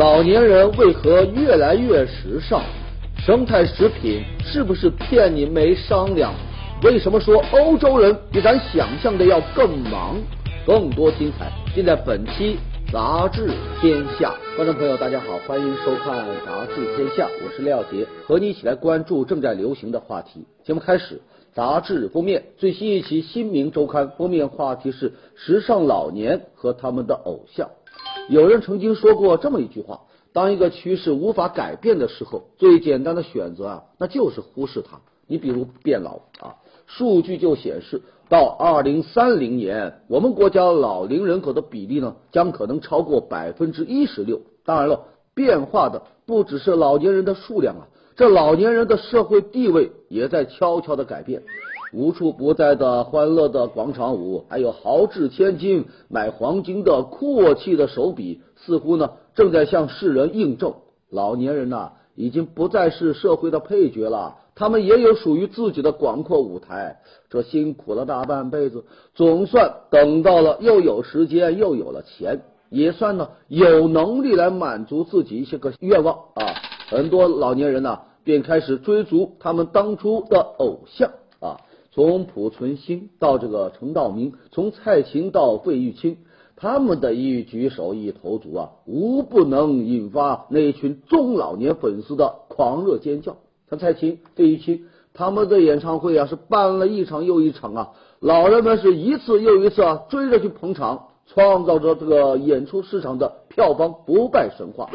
老年人为何越来越时尚？生态食品是不是骗你没商量？为什么说欧洲人比咱想象的要更忙？更多精彩尽在本期《杂志天下》。观众朋友，大家好，欢迎收看《杂志天下》，我是廖杰，和你一起来关注正在流行的话题。节目开始，杂志封面最新一期《新民周刊》封面话题是时尚老年和他们的偶像。有人曾经说过这么一句话。当一个趋势无法改变的时候，最简单的选择啊，那就是忽视它。你比如变老啊，数据就显示，到二零三零年，我们国家老龄人口的比例呢，将可能超过百分之一十六。当然了，变化的不只是老年人的数量啊，这老年人的社会地位也在悄悄的改变。无处不在的欢乐的广场舞，还有豪掷千金买黄金的阔气的手笔，似乎呢正在向世人印证：老年人呐，已经不再是社会的配角了，他们也有属于自己的广阔舞台。这辛苦了大半辈子，总算等到了，又有时间，又有了钱，也算呢有能力来满足自己一些个愿望啊。很多老年人呢，便开始追逐他们当初的偶像啊。从濮存昕到这个陈道明，从蔡琴到费玉清，他们的一举手一投足啊，无不能引发那群中老年粉丝的狂热尖叫。像蔡琴、费玉清，他们的演唱会啊是办了一场又一场啊，老人们是一次又一次啊追着去捧场，创造着这个演出市场的票房不败神话。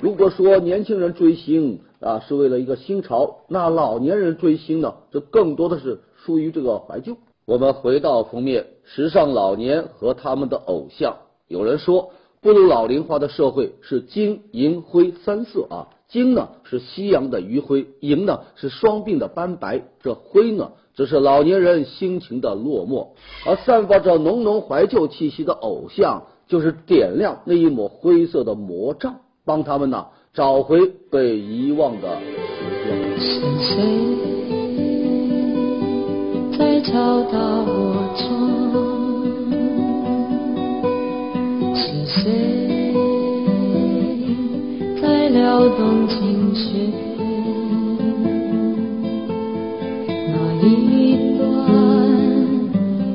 如果说年轻人追星啊是为了一个新潮，那老年人追星呢，这更多的是。出于这个怀旧，我们回到封面，时尚老年和他们的偶像。有人说，步入老龄化的社会是金银灰三色啊，金呢是夕阳的余晖，银呢是双鬓的斑白，这灰呢则是老年人心情的落寞。而散发着浓浓怀旧气息的偶像，就是点亮那一抹灰色的魔杖，帮他们呢找回被遗忘的时光。敲打我窗，是谁在撩动琴弦？那一段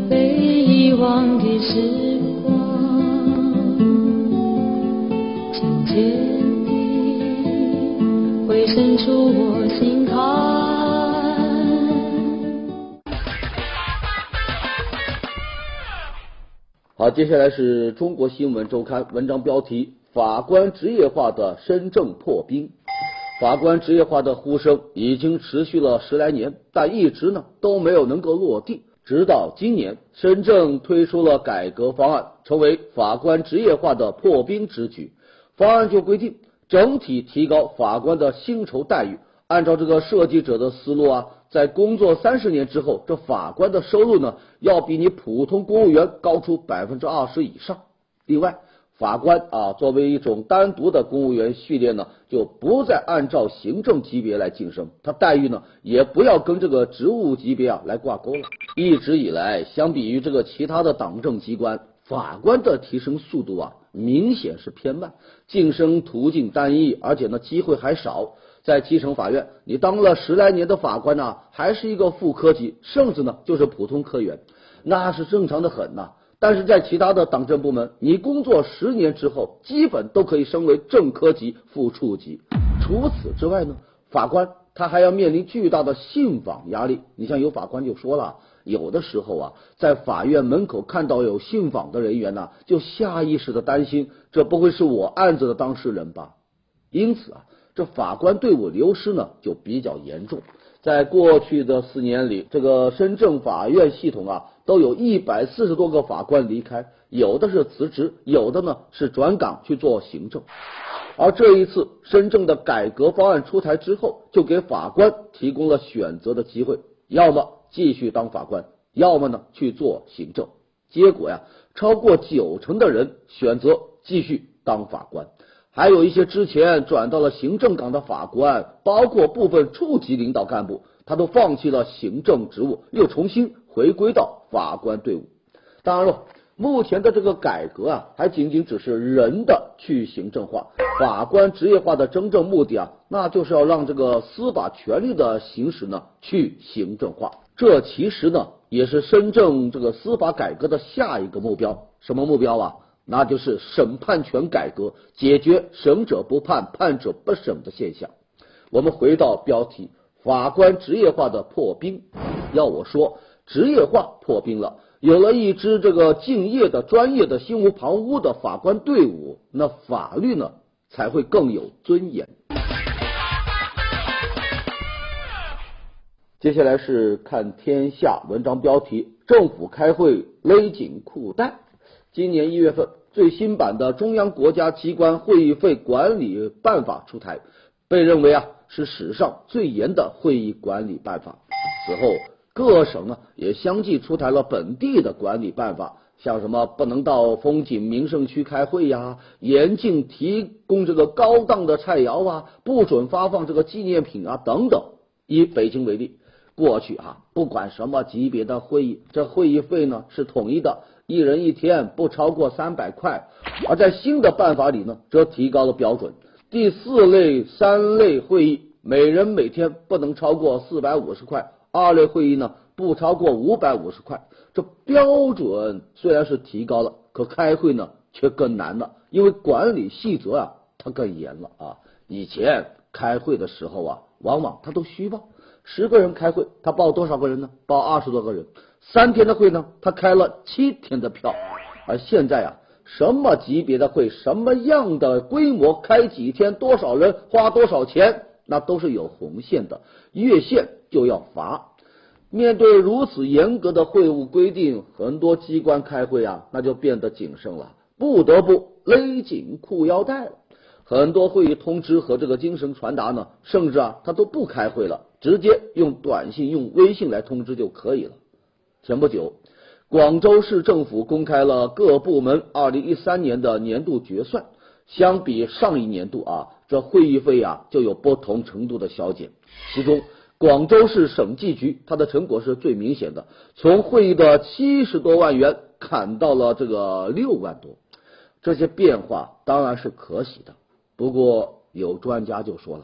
被遗忘的时接下来是中国新闻周刊文章标题：法官职业化的深圳破冰。法官职业化的呼声已经持续了十来年，但一直呢都没有能够落地。直到今年，深圳推出了改革方案，成为法官职业化的破冰之举。方案就规定，整体提高法官的薪酬待遇。按照这个设计者的思路啊。在工作三十年之后，这法官的收入呢，要比你普通公务员高出百分之二十以上。另外，法官啊，作为一种单独的公务员序列呢，就不再按照行政级别来晋升，他待遇呢，也不要跟这个职务级别啊来挂钩了。一直以来，相比于这个其他的党政机关，法官的提升速度啊，明显是偏慢，晋升途径单一，而且呢，机会还少。在基层法院，你当了十来年的法官呢，还是一个副科级，甚至呢就是普通科员，那是正常的很呐。但是在其他的党政部门，你工作十年之后，基本都可以升为正科级、副处级。除此之外呢，法官他还要面临巨大的信访压力。你像有法官就说了，有的时候啊，在法院门口看到有信访的人员呢，就下意识的担心，这不会是我案子的当事人吧？因此啊。这法官队伍流失呢，就比较严重。在过去的四年里，这个深圳法院系统啊，都有一百四十多个法官离开，有的是辞职，有的呢是转岗去做行政。而这一次，深圳的改革方案出台之后，就给法官提供了选择的机会：要么继续当法官，要么呢去做行政。结果呀，超过九成的人选择继续当法官。还有一些之前转到了行政岗的法官，包括部分处级领导干部，他都放弃了行政职务，又重新回归到法官队伍。当然了，目前的这个改革啊，还仅仅只是人的去行政化，法官职业化的真正目的啊，那就是要让这个司法权力的行使呢去行政化。这其实呢，也是深圳这个司法改革的下一个目标。什么目标啊？那就是审判权改革，解决审者不判、判者不审的现象。我们回到标题，法官职业化的破冰。要我说，职业化破冰了。有了一支这个敬业的、专业的、心无旁骛的法官队伍，那法律呢才会更有尊严。接下来是看天下文章标题：政府开会勒紧裤带。今年一月份，最新版的中央国家机关会议费管理办法出台，被认为啊是史上最严的会议管理办法。此后。各省呢也相继出台了本地的管理办法，像什么不能到风景名胜区开会呀，严禁提供这个高档的菜肴啊，不准发放这个纪念品啊等等。以北京为例，过去啊不管什么级别的会议，这会议费呢是统一的，一人一天不超过三百块。而在新的办法里呢，则提高了标准，第四类、三类会议，每人每天不能超过四百五十块。二类会议呢，不超过五百五十块。这标准虽然是提高了，可开会呢却更难了，因为管理细则啊它更严了啊。以前开会的时候啊，往往他都虚报，十个人开会，他报多少个人呢？报二十多个人。三天的会呢，他开了七天的票。而现在啊，什么级别的会，什么样的规模，开几天，多少人，花多少钱，那都是有红线的，越线。就要罚。面对如此严格的会务规定，很多机关开会啊，那就变得谨慎了，不得不勒紧裤腰带了。很多会议通知和这个精神传达呢，甚至啊，他都不开会了，直接用短信、用微信来通知就可以了。前不久，广州市政府公开了各部门二零一三年的年度决算，相比上一年度啊，这会议费啊就有不同程度的削减，其中。广州市审计局，它的成果是最明显的，从会议的七十多万元砍到了这个六万多，这些变化当然是可喜的。不过有专家就说了，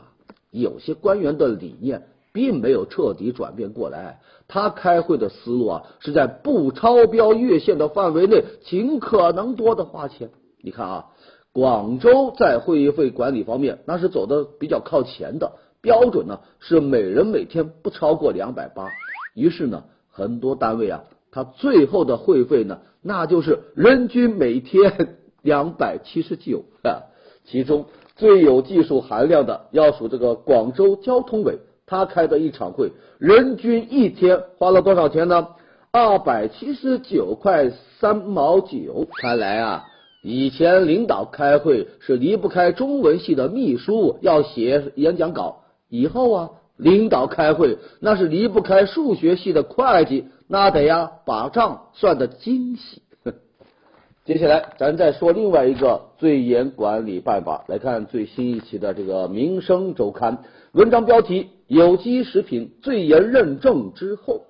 有些官员的理念并没有彻底转变过来，他开会的思路啊是在不超标越线的范围内，尽可能多的花钱。你看啊，广州在会议费管理方面那是走的比较靠前的。标准呢是每人每天不超过两百八，于是呢，很多单位啊，他最后的会费呢，那就是人均每天两百七十九 啊。其中最有技术含量的，要数这个广州交通委，他开的一场会，人均一天花了多少钱呢？二百七十九块三毛九。看来啊，以前领导开会是离不开中文系的秘书要写演讲稿。以后啊，领导开会那是离不开数学系的会计，那得呀把账算得精细。接下来咱再说另外一个最严管理办法，来看最新一期的这个《民生周刊》文章标题：有机食品最严认证之后。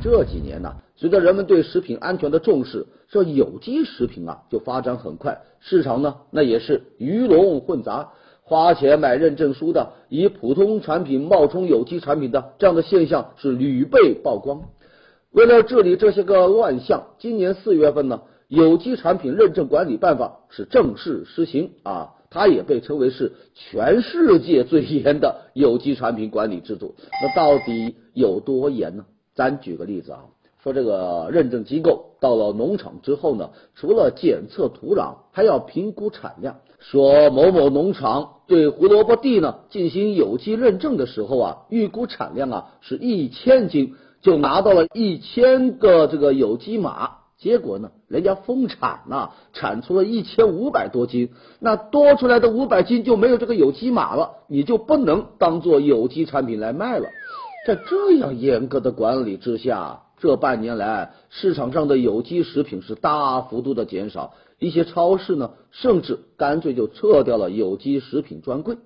这几年呢，随着人们对食品安全的重视，这有机食品啊就发展很快，市场呢那也是鱼龙混杂。花钱买认证书的，以普通产品冒充有机产品的这样的现象是屡被曝光。为了治理这些个乱象，今年四月份呢，有机产品认证管理办法是正式施行啊，它也被称为是全世界最严的有机产品管理制度。那到底有多严呢？咱举个例子啊。说这个认证机构到了农场之后呢，除了检测土壤，还要评估产量。说某某农场对胡萝卜地呢进行有机认证的时候啊，预估产量啊是一千斤，就拿到了一千个这个有机码。结果呢，人家丰产呐，产出了一千五百多斤，那多出来的五百斤就没有这个有机码了，你就不能当做有机产品来卖了。在这样严格的管理之下。这半年来，市场上的有机食品是大幅度的减少，一些超市呢，甚至干脆就撤掉了有机食品专柜。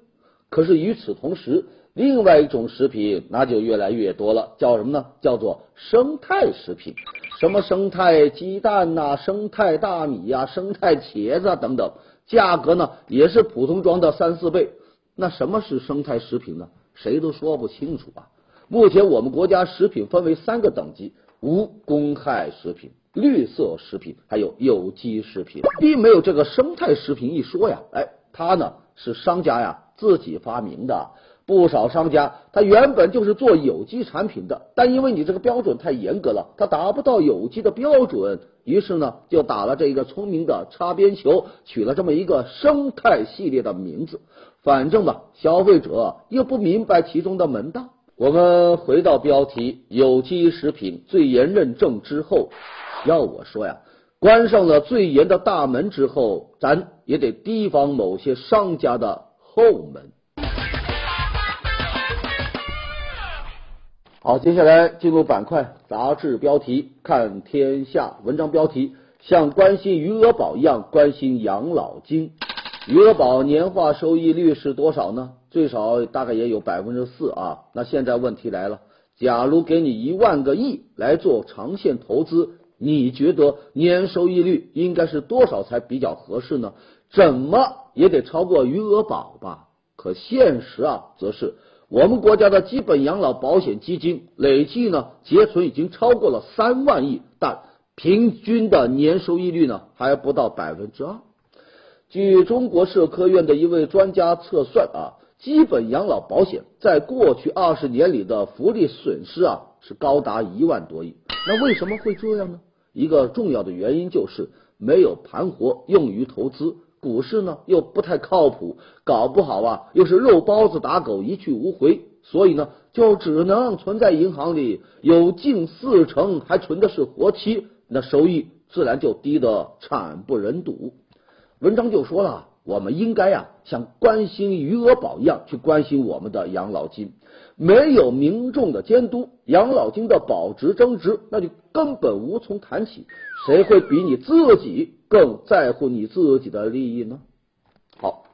可是与此同时，另外一种食品那就越来越多了，叫什么呢？叫做生态食品。什么生态鸡蛋呐、生态大米呀、生态茄子等等，价格呢也是普通装的三四倍。那什么是生态食品呢？谁都说不清楚啊。目前我们国家食品分为三个等级：无公害食品、绿色食品，还有有机食品，并没有这个生态食品一说呀。哎，它呢是商家呀自己发明的。不少商家他原本就是做有机产品的，但因为你这个标准太严格了，他达不到有机的标准，于是呢就打了这一个聪明的擦边球，取了这么一个生态系列的名字。反正吧，消费者又不明白其中的门道。我们回到标题，有机食品最严认证之后，要我说呀，关上了最严的大门之后，咱也得提防某些商家的后门。好，接下来进入板块，杂志标题看天下，文章标题像关心余额宝一样关心养老金。余额宝年化收益率是多少呢？最少大概也有百分之四啊。那现在问题来了，假如给你一万个亿来做长线投资，你觉得年收益率应该是多少才比较合适呢？怎么也得超过余额宝吧？可现实啊，则是。我们国家的基本养老保险基金累计呢结存已经超过了三万亿，但平均的年收益率呢还不到百分之二。据中国社科院的一位专家测算啊，基本养老保险在过去二十年里的福利损失啊是高达一万多亿。那为什么会这样呢？一个重要的原因就是没有盘活用于投资。股市呢又不太靠谱，搞不好啊又是肉包子打狗一去无回，所以呢就只能存在银行里，有近四成还存的是活期，那收益自然就低得惨不忍睹。文章就说了，我们应该呀像关心余额宝一样去关心我们的养老金。没有民众的监督，养老金的保值增值，那就根本无从谈起。谁会比你自己更在乎你自己的利益呢？好，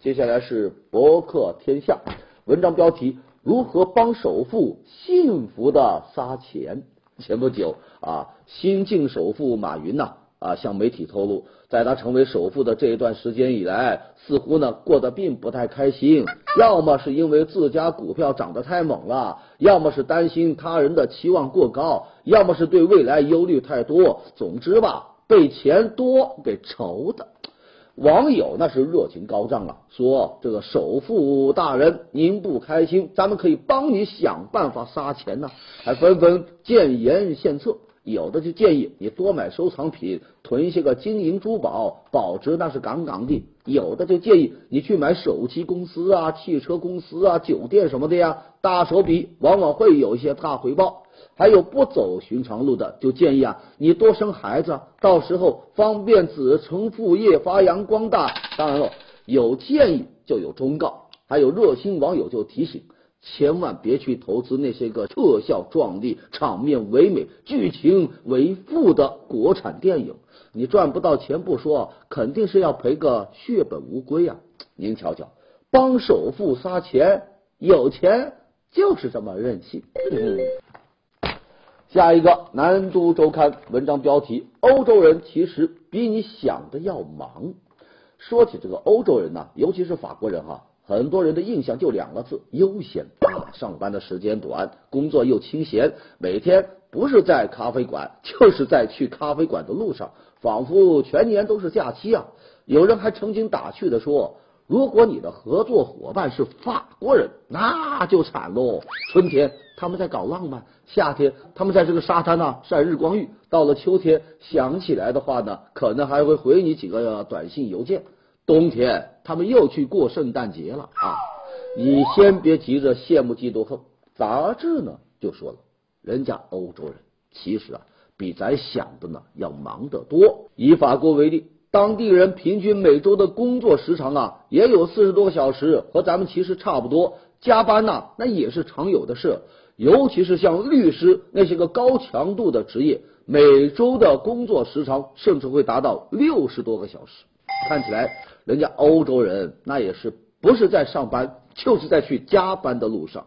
接下来是博客天下文章标题：如何帮首富幸福的撒钱？前不久啊，新晋首富马云呐。啊向媒体透露，在他成为首富的这一段时间以来，似乎呢过得并不太开心。要么是因为自家股票涨得太猛了，要么是担心他人的期望过高，要么是对未来忧虑太多。总之吧，被钱多给愁的。网友那是热情高涨啊，说这个首富大人您不开心，咱们可以帮你想办法撒钱呢，还纷纷建言献策。有的就建议你多买收藏品，囤一些个金银珠宝，保值那是杠杠的；有的就建议你去买手机公司啊、汽车公司啊、酒店什么的呀，大手笔往往会有一些大回报。还有不走寻常路的，就建议啊你多生孩子，到时候方便子承父业，发扬光大。当然了，有建议就有忠告，还有热心网友就提醒。千万别去投资那些个特效壮丽、场面唯美、剧情为负的国产电影，你赚不到钱不说，肯定是要赔个血本无归啊！您瞧瞧，帮首富撒钱，有钱就是这么任性。下一个，南都周刊文章标题：欧洲人其实比你想的要忙。说起这个欧洲人呢，尤其是法国人哈。很多人的印象就两个字：悠闲啊！上班的时间短，工作又清闲，每天不是在咖啡馆，就是在去咖啡馆的路上，仿佛全年都是假期啊！有人还曾经打趣的说：“如果你的合作伙伴是法国人，那就惨喽！春天他们在搞浪漫，夏天他们在这个沙滩呢晒日光浴，到了秋天想起来的话呢，可能还会回你几个短信邮件。”冬天他们又去过圣诞节了啊！你先别急着羡慕嫉妒恨。杂志呢就说了，人家欧洲人其实啊比咱想的呢要忙得多。以法国为例，当地人平均每周的工作时长啊也有四十多个小时，和咱们其实差不多。加班呢那也是常有的事，尤其是像律师那些个高强度的职业，每周的工作时长甚至会达到六十多个小时。看起来，人家欧洲人那也是不是在上班，就是在去加班的路上。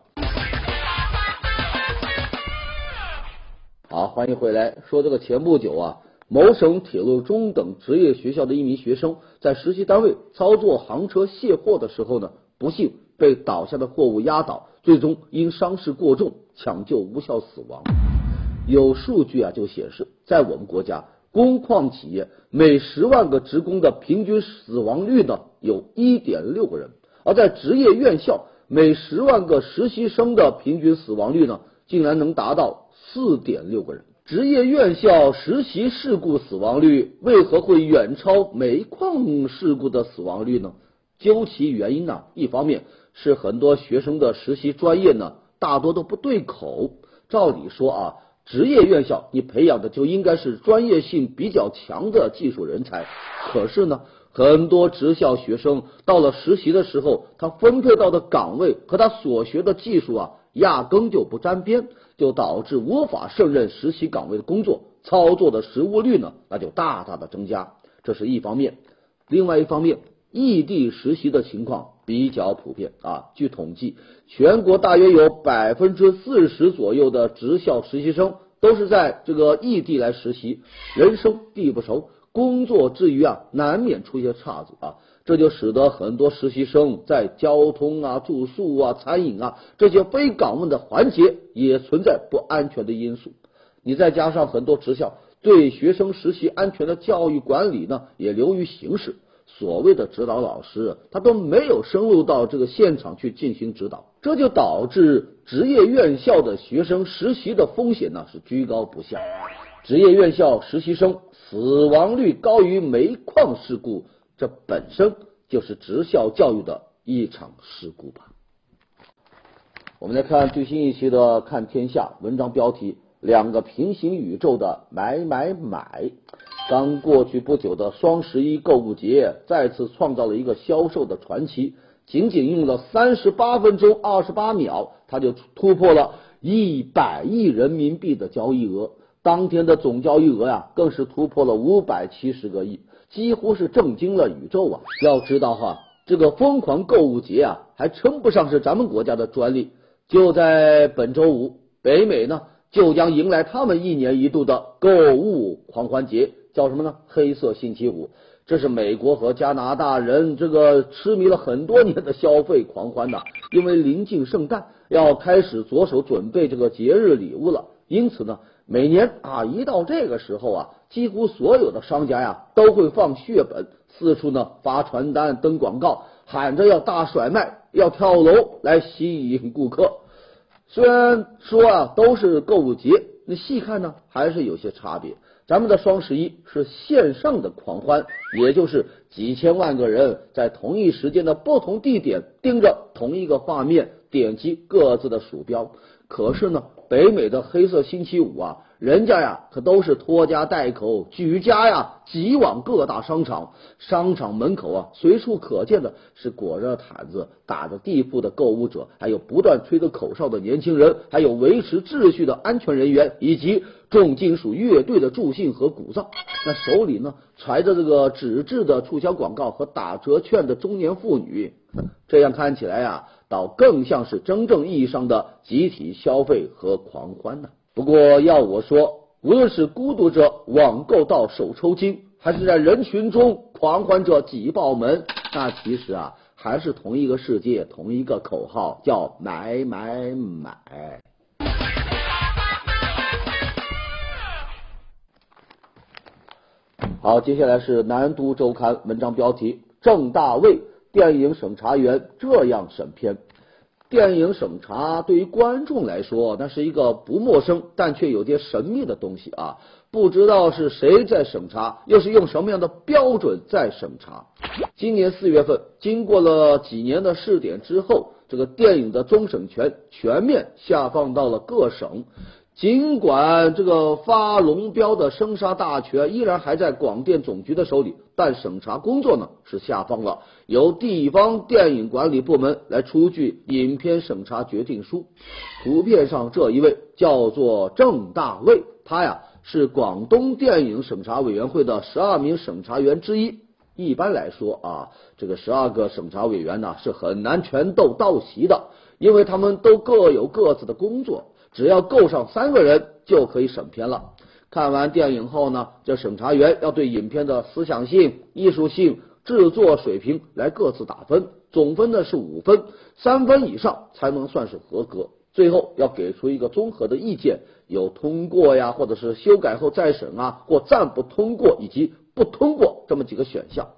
好，欢迎回来。说这个前不久啊，某省铁路中等职业学校的一名学生在实习单位操作行车卸货的时候呢，不幸被倒下的货物压倒，最终因伤势过重抢救无效死亡。有数据啊，就显示，在我们国家，工矿企业每十万个职工的平均死亡率呢，有一点六个人；而在职业院校，每十万个实习生的平均死亡率呢，竟然能达到。四点六个人，职业院校实习事故死亡率为何会远超煤矿事故的死亡率呢？究其原因呢，一方面是很多学生的实习专业呢，大多都不对口。照理说啊，职业院校你培养的就应该是专业性比较强的技术人才，可是呢，很多职校学生到了实习的时候，他分配到的岗位和他所学的技术啊，压根就不沾边。就导致无法胜任实习岗位的工作，操作的失误率呢，那就大大的增加。这是一方面，另外一方面，异地实习的情况比较普遍啊。据统计，全国大约有百分之四十左右的职校实习生都是在这个异地来实习，人生地不熟，工作之余啊，难免出现岔子啊。这就使得很多实习生在交通啊、住宿啊、餐饮啊这些非岗位的环节也存在不安全的因素。你再加上很多职校对学生实习安全的教育管理呢，也流于形式。所谓的指导老师，他都没有深入到这个现场去进行指导，这就导致职业院校的学生实习的风险呢是居高不下。职业院校实习生死亡率高于煤矿事故。这本身就是职校教育的一场事故吧。我们来看最新一期的《看天下》文章标题：两个平行宇宙的买买买。刚过去不久的双十一购物节，再次创造了一个销售的传奇。仅仅用了三十八分钟二十八秒，它就突破了一百亿人民币的交易额。当天的总交易额呀，更是突破了五百七十个亿。几乎是震惊了宇宙啊！要知道哈，这个疯狂购物节啊，还称不上是咱们国家的专利。就在本周五，北美呢就将迎来他们一年一度的购物狂欢节，叫什么呢？黑色星期五。这是美国和加拿大人这个痴迷了很多年的消费狂欢呐。因为临近圣诞，要开始着手准备这个节日礼物了，因此呢。每年啊，一到这个时候啊，几乎所有的商家呀都会放血本，四处呢发传单、登广告，喊着要大甩卖、要跳楼来吸引顾客。虽然说啊都是购物节，那细看呢还是有些差别。咱们的双十一是线上的狂欢，也就是几千万个人在同一时间的不同地点盯着同一个画面，点击各自的鼠标。可是呢。北美的黑色星期五啊，人家呀可都是拖家带口举家呀挤往各大商场，商场门口啊随处可见的是裹着毯子、打着地铺的购物者，还有不断吹着口哨的年轻人，还有维持秩序的安全人员，以及重金属乐队的助兴和鼓噪。那手里呢揣着这个纸质的促销广告和打折券的中年妇女，这样看起来呀。倒更像是真正意义上的集体消费和狂欢呢。不过要我说，无论是孤独者网购到手抽筋，还是在人群中狂欢着挤爆门，那其实啊，还是同一个世界，同一个口号，叫买买买。好，接下来是南都周刊文章标题：郑大卫。电影审查员这样审片，电影审查对于观众来说，那是一个不陌生但却有些神秘的东西啊！不知道是谁在审查，又是用什么样的标准在审查？今年四月份，经过了几年的试点之后，这个电影的终审权全面下放到了各省。尽管这个发龙标的生杀大权依然还在广电总局的手里，但审查工作呢是下放了，由地方电影管理部门来出具影片审查决定书。图片上这一位叫做郑大卫，他呀是广东电影审查委员会的十二名审查员之一。一般来说啊，这个十二个审查委员呢是很难全都到齐的，因为他们都各有各自的工作。只要够上三个人就可以审片了。看完电影后呢，这审查员要对影片的思想性、艺术性、制作水平来各自打分，总分呢是五分，三分以上才能算是合格。最后要给出一个综合的意见，有通过呀，或者是修改后再审啊，或暂不通过以及不通过这么几个选项。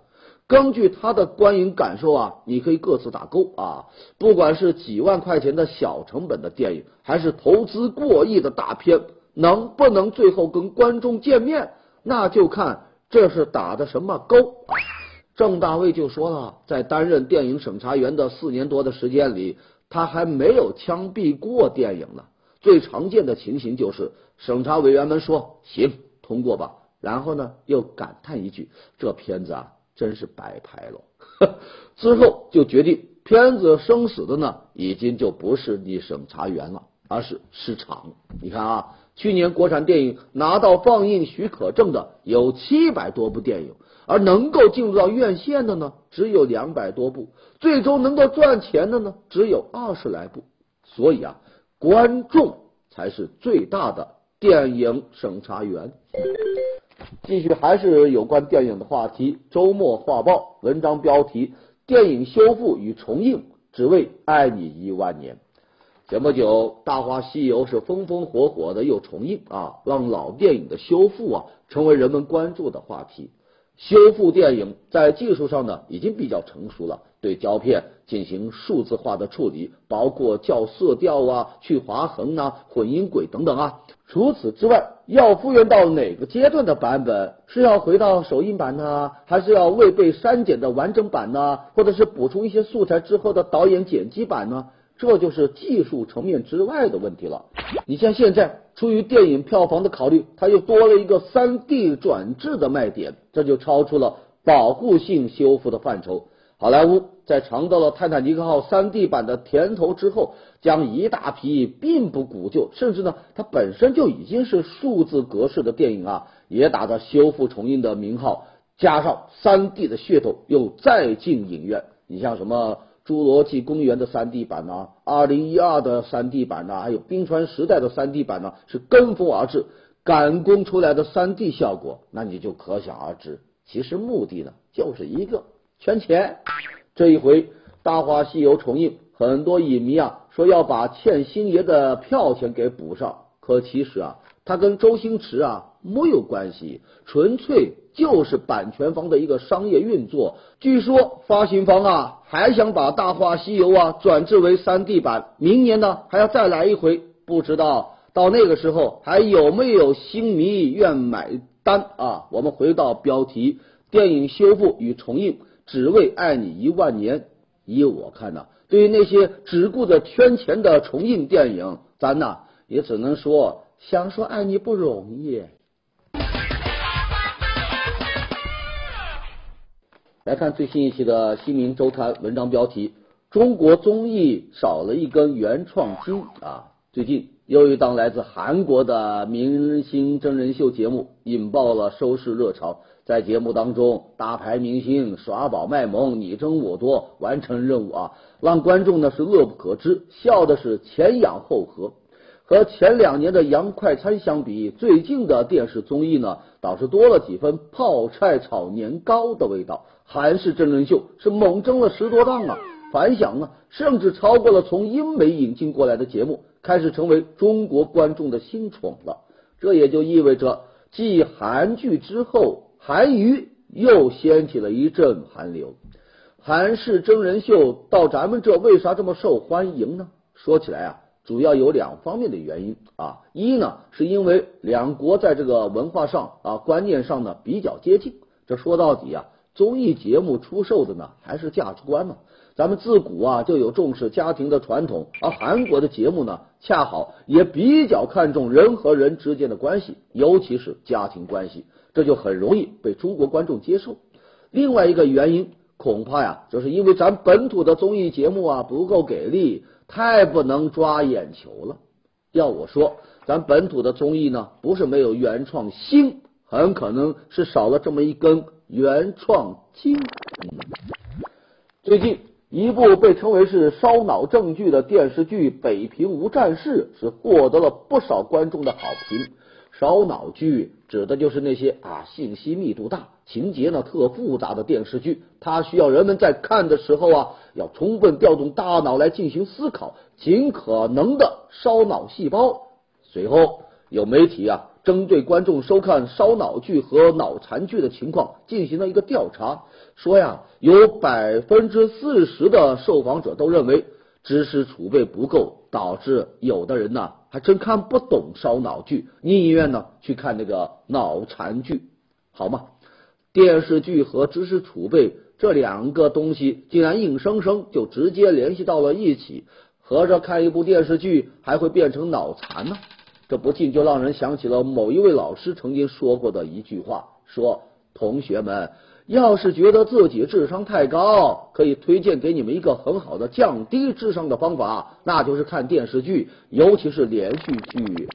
根据他的观影感受啊，你可以各自打勾啊。不管是几万块钱的小成本的电影，还是投资过亿的大片。能不能最后跟观众见面，那就看这是打的什么勾。郑大卫就说了，在担任电影审查员的四年多的时间里，他还没有枪毙过电影呢。最常见的情形就是，审查委员们说行通过吧，然后呢又感叹一句：“这片子啊，真是白拍了。”之后就决定片子生死的呢，已经就不是你审查员了，而是市场。你看啊。去年国产电影拿到放映许可证的有七百多部电影，而能够进入到院线的呢只有两百多部，最终能够赚钱的呢只有二十来部。所以啊，观众才是最大的电影审查员。继续还是有关电影的话题，周末画报文章标题：电影修复与重映，只为爱你一万年。前不久，《大话西游》是风风火火的又重映啊，让老电影的修复啊成为人们关注的话题。修复电影在技术上呢已经比较成熟了，对胶片进行数字化的处理，包括校色调啊、去划痕啊、混音轨等等啊。除此之外，要复原到哪个阶段的版本？是要回到首映版呢，还是要未被删减的完整版呢？或者是补充一些素材之后的导演剪辑版呢？这就是技术层面之外的问题了。你像现在出于电影票房的考虑，它又多了一个三 D 转制的卖点，这就超出了保护性修复的范畴。好莱坞在尝到了《泰坦尼克号》三 D 版的甜头之后，将一大批并不古旧，甚至呢它本身就已经是数字格式的电影啊，也打着修复重映的名号，加上三 D 的噱头，又再进影院。你像什么？《侏罗纪公园》的三 D 版呢，二零一二的三 D 版呢，还有《冰川时代》的三 D 版呢，是跟风而至，赶工出来的三 D 效果，那你就可想而知。其实目的呢，就是一个圈钱。这一回《大话西游》重映，很多影迷啊说要把欠星爷的票钱给补上，可其实啊，他跟周星驰啊没有关系，纯粹。就是版权方的一个商业运作。据说发行方啊还想把《大话西游》啊转制为三 D 版，明年呢还要再来一回。不知道到那个时候还有没有星迷愿买单啊？我们回到标题：电影修复与重映，只为爱你一万年。依我看呐，对于那些只顾着圈钱的重映电影，咱呐也只能说，想说爱你不容易。来看最新一期的《新民周刊》文章标题：中国综艺少了一根原创筋啊！最近又一档来自韩国的明星真人秀节目引爆了收视热潮，在节目当中，大牌明星耍宝卖萌，你争我夺，完成任务啊，让观众呢是乐不可支，笑的是前仰后合。和前两年的洋快餐相比，最近的电视综艺呢，倒是多了几分泡菜炒年糕的味道。韩式真人秀是猛增了十多档啊，反响呢，甚至超过了从英美引进过来的节目，开始成为中国观众的新宠了。这也就意味着，继韩剧之后，韩娱又掀起了一阵寒流。韩式真人秀到咱们这为啥这么受欢迎呢？说起来啊。主要有两方面的原因啊，一呢是因为两国在这个文化上啊观念上呢比较接近，这说到底啊，综艺节目出售的呢还是价值观嘛。咱们自古啊就有重视家庭的传统，而韩国的节目呢恰好也比较看重人和人之间的关系，尤其是家庭关系，这就很容易被中国观众接受。另外一个原因恐怕呀，就是因为咱本土的综艺节目啊不够给力。太不能抓眼球了。要我说，咱本土的综艺呢，不是没有原创新，很可能是少了这么一根原创筋。最近一部被称为是烧脑正剧的电视剧《北平无战事》是获得了不少观众的好评。烧脑剧指的就是那些啊信息密度大、情节呢特复杂的电视剧，它需要人们在看的时候啊，要充分调动大脑来进行思考，尽可能的烧脑细胞。随后有媒体啊。针对观众收看烧脑剧和脑残剧的情况进行了一个调查，说呀，有百分之四十的受访者都认为知识储备不够，导致有的人呢还真看不懂烧脑剧，宁愿呢去看那个脑残剧，好吗？电视剧和知识储备这两个东西竟然硬生生就直接联系到了一起，合着看一部电视剧还会变成脑残呢？这不禁就让人想起了某一位老师曾经说过的一句话：说同学们，要是觉得自己智商太高，可以推荐给你们一个很好的降低智商的方法，那就是看电视剧，尤其是连续剧。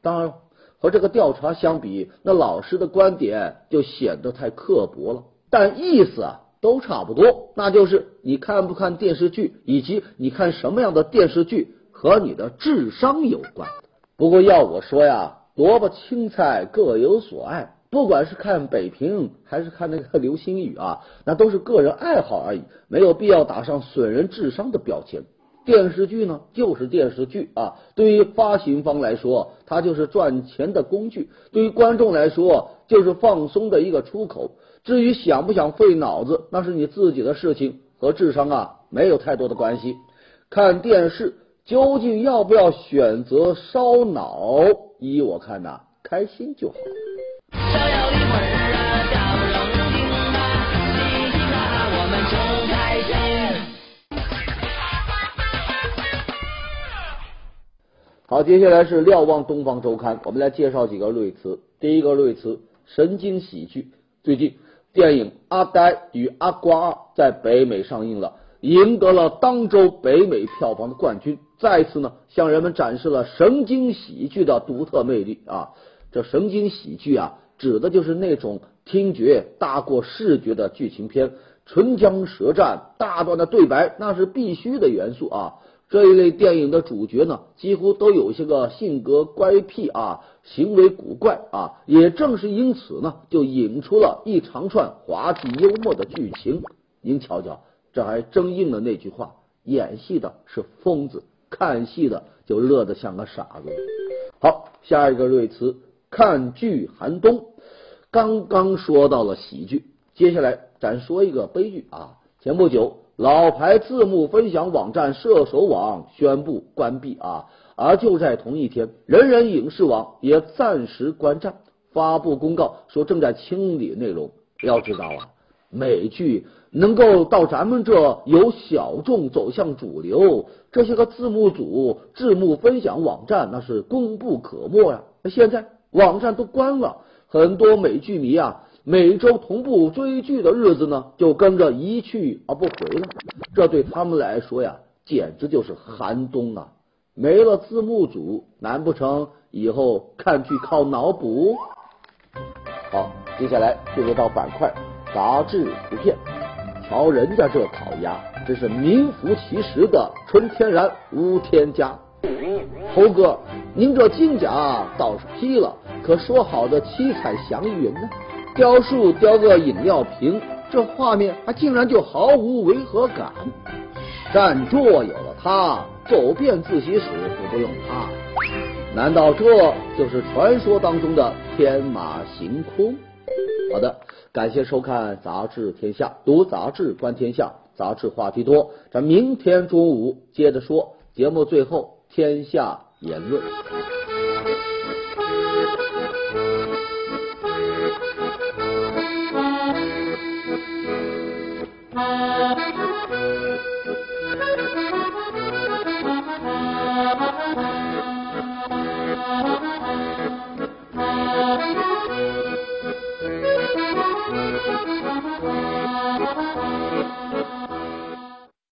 当然，和这个调查相比，那老师的观点就显得太刻薄了，但意思啊都差不多，那就是你看不看电视剧，以及你看什么样的电视剧和你的智商有关。不过要我说呀，萝卜青菜各有所爱，不管是看北平还是看那个流星雨啊，那都是个人爱好而已，没有必要打上损人智商的标签。电视剧呢，就是电视剧啊，对于发行方来说，它就是赚钱的工具；对于观众来说，就是放松的一个出口。至于想不想费脑子，那是你自己的事情，和智商啊没有太多的关系。看电视。究竟要不要选择烧脑？依我看呐，开心就好。好，接下来是瞭望东方周刊，我们来介绍几个瑞词。第一个瑞词，神经喜剧。最近，电影《阿呆与阿瓜》在北美上映了。赢得了当周北美票房的冠军，再次呢向人们展示了神经喜剧的独特魅力啊！这神经喜剧啊，指的就是那种听觉大过视觉的剧情片，唇枪舌战、大段的对白那是必须的元素啊！这一类电影的主角呢，几乎都有些个性格乖僻啊，行为古怪啊，也正是因此呢，就引出了一长串滑稽幽默的剧情。您瞧瞧。这还真应了那句话：演戏的是疯子，看戏的就乐得像个傻子。好，下一个瑞词，看剧寒冬。刚刚说到了喜剧，接下来咱说一个悲剧啊。前不久，老牌字幕分享网站射手网宣布关闭啊，而就在同一天，人人影视网也暂时关站，发布公告说正在清理内容。要知道啊，美剧。能够到咱们这由小众走向主流，这些个字幕组、字幕分享网站那是功不可没呀。那现在网站都关了，很多美剧迷啊，每周同步追剧的日子呢，就跟着一去而不回了。这对他们来说呀，简直就是寒冬啊！没了字幕组，难不成以后看剧靠脑补？好，接下来进入到板块杂志图片。瞧人家这烤鸭，真是名副其实的纯天然无添加。猴哥，您这金甲倒是批了，可说好的七彩祥云呢？雕塑雕个饮料瓶，这画面还竟然就毫无违和感。占座有了它，走遍自习室都不用怕。难道这就是传说当中的天马行空？好的。感谢收看《杂志天下》，读杂志观天下，杂志话题多。咱明天中午接着说。节目最后，天下言论。